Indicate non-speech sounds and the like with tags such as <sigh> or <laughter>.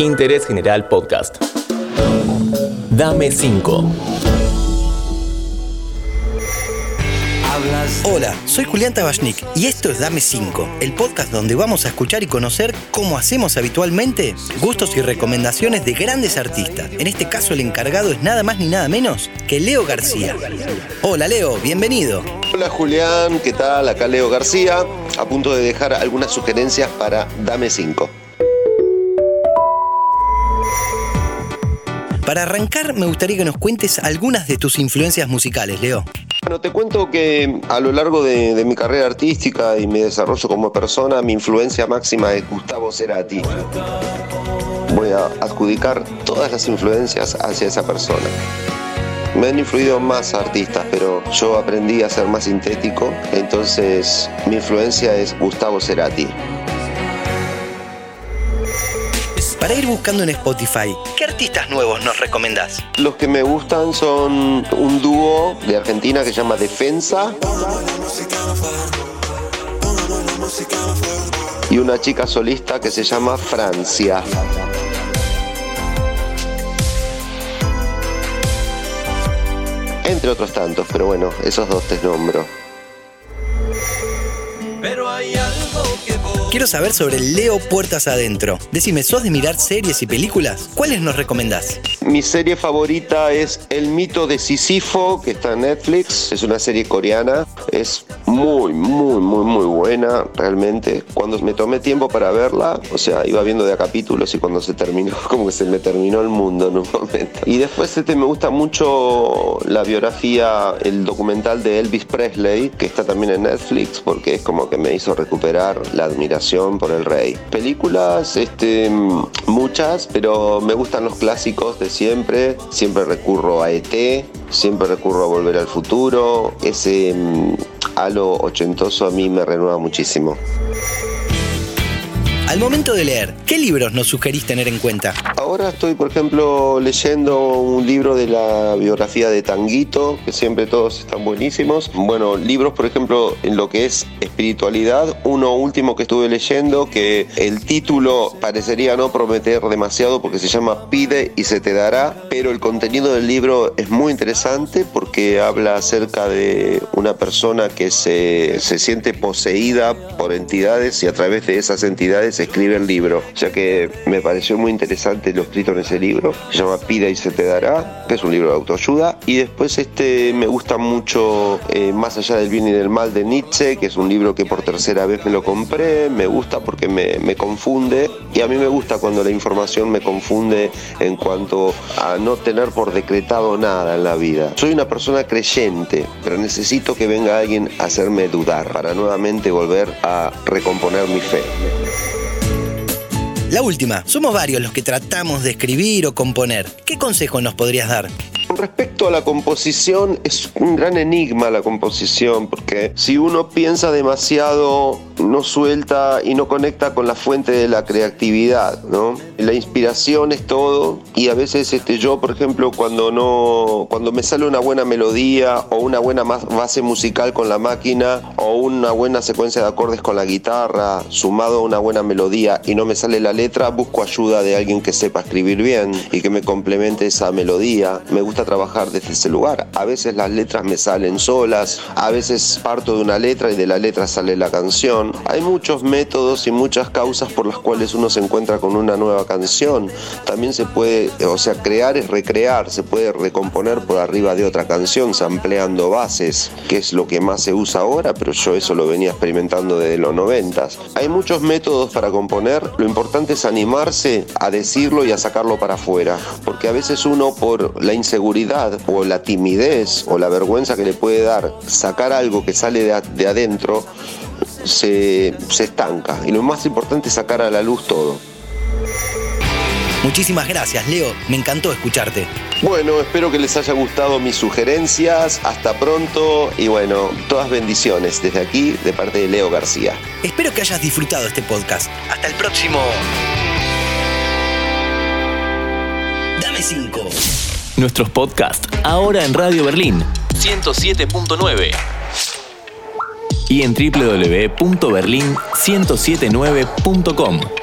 Interés General Podcast. Dame 5. Hola, soy Julián Tabachnik y esto es Dame 5, el podcast donde vamos a escuchar y conocer cómo hacemos habitualmente gustos y recomendaciones de grandes artistas. En este caso el encargado es nada más ni nada menos que Leo García. Hola Leo, bienvenido. Hola Julián, ¿qué tal? Acá Leo García, a punto de dejar algunas sugerencias para Dame 5. Para arrancar, me gustaría que nos cuentes algunas de tus influencias musicales, Leo. Bueno, te cuento que a lo largo de, mi carrera artística y mi desarrollo como persona, mi influencia máxima es Gustavo Cerati. Voy a adjudicar todas las influencias hacia esa persona. Me han influido más artistas, pero yo aprendí a ser más sintético, entonces mi influencia es Gustavo Cerati. Para ir buscando en Spotify, ¿qué artistas nuevos nos recomendás? Los que me gustan son un dúo de Argentina que se llama Defensa y una chica solista que se llama Francia. Entre otros tantos, pero bueno, esos dos te nombro. Quiero saber sobre Leo Puertas Adentro. Decime, ¿sos de mirar series y películas? ¿Cuáles nos recomendás? Mi serie favorita es El mito de Sísifo, que está en Netflix. Es una serie coreana. Es muy, muy, muy, muy buena, realmente. Cuando me tomé tiempo para verla, o sea, iba viendo de a capítulos y cuando se terminó, <laughs> como que se me terminó el mundo en un momento. Y después este, me gusta mucho la biografía, el documental de Elvis Presley, que está también en Netflix, porque es como que me hizo recuperar la admiración por el rey. Películas, este, muchas, pero me gustan los clásicos de siempre. Siempre recurro a ET, siempre recurro a Volver al Futuro. Ese mm, halo ochentoso a mí me renueva muchísimo. Al momento de leer, ¿qué libros nos sugerís tener en cuenta? Ahora estoy, por ejemplo, leyendo un libro de la biografía de Tanguito, que siempre todos están buenísimos. Bueno, libros, por ejemplo, en lo que es espiritualidad. Uno último que estuve leyendo, que el título parecería no prometer demasiado porque se llama Pide y se te dará, pero el contenido del libro es muy interesante porque habla acerca de una persona que se, se siente poseída por entidades y a través de esas entidades escribe el libro. O sea que me pareció muy interesante lo escrito en ese libro. Se llama Pida y se te dará, que es un libro de autoayuda. Y después este me gusta mucho eh, Más allá del bien y del mal de Nietzsche, que es un libro que por tercera vez me lo compré. Me gusta porque me, me confunde. Y a mí me gusta cuando la información me confunde en cuanto a no tener por decretado nada en la vida. Soy una persona creyente, pero necesito que venga alguien a hacerme dudar para nuevamente volver a recomponer mi fe. La última, somos varios los que tratamos de escribir o componer. ¿Qué consejo nos podrías dar? Respecto a la composición, es un gran enigma la composición, porque si uno piensa demasiado, no suelta y no conecta con la fuente de la creatividad, ¿no? La inspiración es todo y a veces este, yo, por ejemplo, cuando, no, cuando me sale una buena melodía o una buena base musical con la máquina o una buena secuencia de acordes con la guitarra, sumado a una buena melodía y no me sale la letra, busco ayuda de alguien que sepa escribir bien y que me complemente esa melodía. Me gusta trabajar desde ese lugar. A veces las letras me salen solas, a veces parto de una letra y de la letra sale la canción. Hay muchos métodos y muchas causas por las cuales uno se encuentra con una nueva canción. También se puede, o sea, crear es recrear, se puede recomponer por arriba de otra canción, sampleando bases, que es lo que más se usa ahora, pero yo eso lo venía experimentando desde los noventas. Hay muchos métodos para componer, lo importante es animarse a decirlo y a sacarlo para afuera, porque a veces uno por la inseguridad o la timidez o la vergüenza que le puede dar sacar algo que sale de, adentro, se, se estanca. Y lo más importante es sacar a la luz todo. Muchísimas gracias, Leo. Me encantó escucharte. Bueno, espero que les haya gustado mis sugerencias. Hasta pronto y bueno, todas bendiciones desde aquí de parte de Leo García. Espero que hayas disfrutado este podcast. Hasta el próximo. Dame 5. Nuestros podcasts ahora en Radio Berlín 107.9 y en www.berlin1079.com.